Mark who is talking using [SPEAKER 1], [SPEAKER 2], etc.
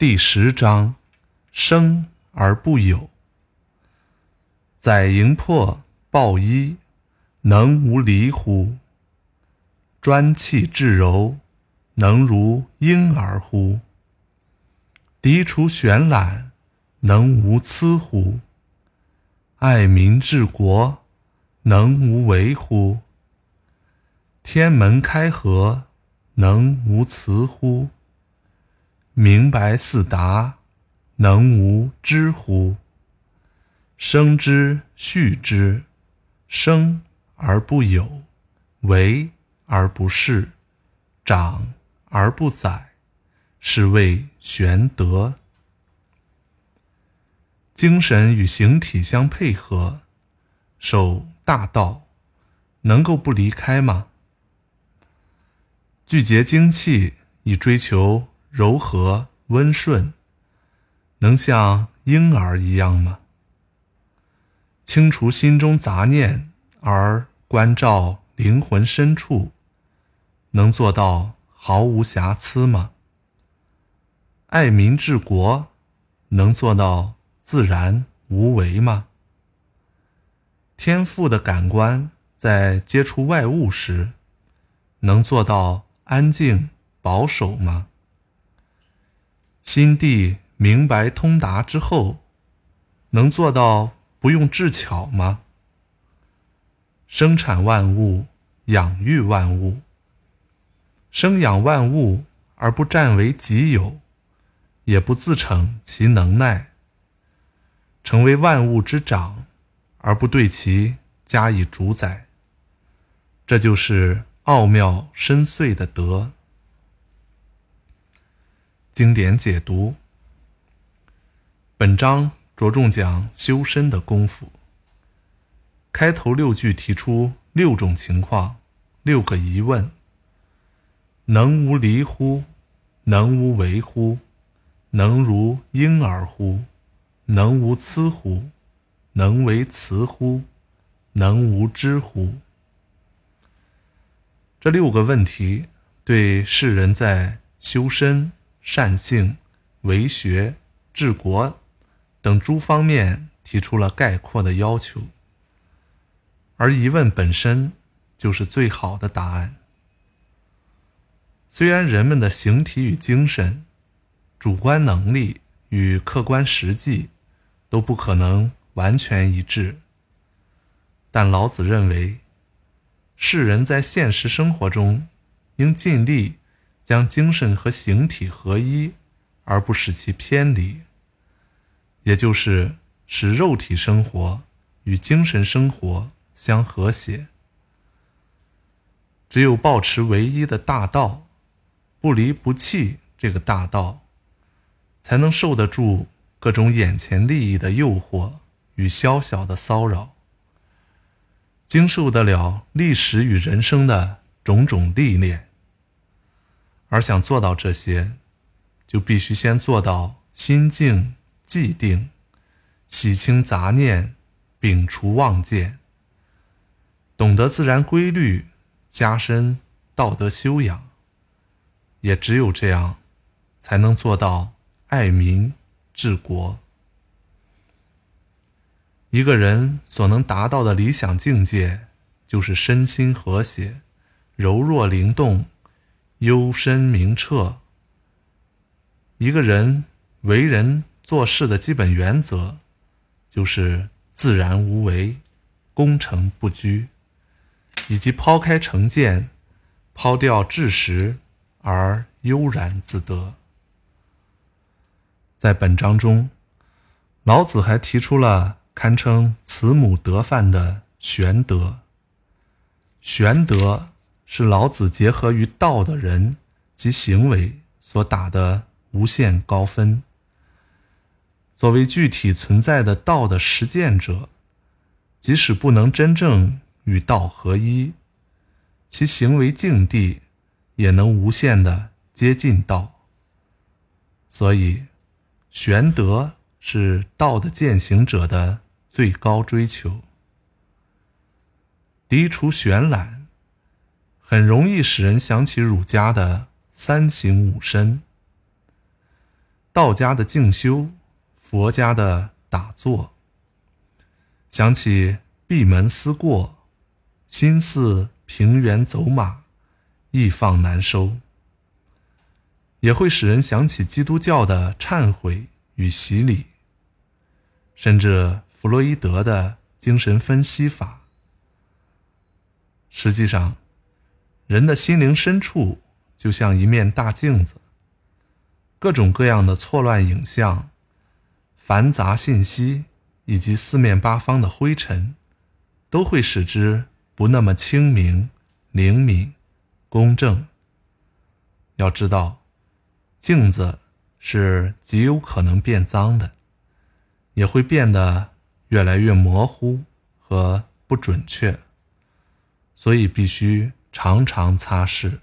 [SPEAKER 1] 第十章：生而不有。载营魄抱衣，能无离乎？专气致柔，能如婴儿乎？涤除玄览，能无疵乎？爱民治国，能无为乎？天门开合，能无雌乎？明白四达，能无知乎？生之畜之，生而不有，为而不恃，长而不宰，是谓玄德。精神与形体相配合，守大道，能够不离开吗？聚结精气以追求。柔和温顺，能像婴儿一样吗？清除心中杂念而关照灵魂深处，能做到毫无瑕疵吗？爱民治国，能做到自然无为吗？天赋的感官在接触外物时，能做到安静保守吗？心地明白通达之后，能做到不用智巧吗？生产万物，养育万物，生养万物而不占为己有，也不自逞其能耐，成为万物之长，而不对其加以主宰，这就是奥妙深邃的德。经典解读。本章着重讲修身的功夫。开头六句提出六种情况，六个疑问：能无离乎？能无为乎？能如婴儿乎？能无疵乎？能为雌乎？能无知乎？这六个问题对世人在修身。善性、为学、治国等诸方面提出了概括的要求，而疑问本身就是最好的答案。虽然人们的形体与精神、主观能力与客观实际都不可能完全一致，但老子认为，世人在现实生活中应尽力。将精神和形体合一，而不使其偏离，也就是使肉体生活与精神生活相和谐。只有保持唯一的大道，不离不弃这个大道，才能受得住各种眼前利益的诱惑与宵小的骚扰，经受得了历史与人生的种种历练。而想做到这些，就必须先做到心静寂定，洗清杂念，摒除妄见，懂得自然规律，加深道德修养。也只有这样，才能做到爱民治国。一个人所能达到的理想境界，就是身心和谐，柔弱灵动。幽深明澈。一个人为人做事的基本原则，就是自然无为、功成不居，以及抛开成见、抛掉智识而悠然自得。在本章中，老子还提出了堪称慈母德范的玄德。玄德。是老子结合于道的人及行为所打的无限高分。作为具体存在的道的实践者，即使不能真正与道合一，其行为境地也能无限的接近道。所以，玄德是道的践行者的最高追求。涤除玄览，很容易使人想起儒家的三省吾身，道家的静修，佛家的打坐。想起闭门思过，心似平原走马，易放难收。也会使人想起基督教的忏悔与洗礼，甚至弗洛伊德的精神分析法。实际上，人的心灵深处就像一面大镜子，各种各样的错乱影像、繁杂信息以及四面八方的灰尘，都会使之不那么清明、灵敏、公正。要知道，镜子是极有可能变脏的，也会变得越来越模糊和不准确。所以必须常常擦拭。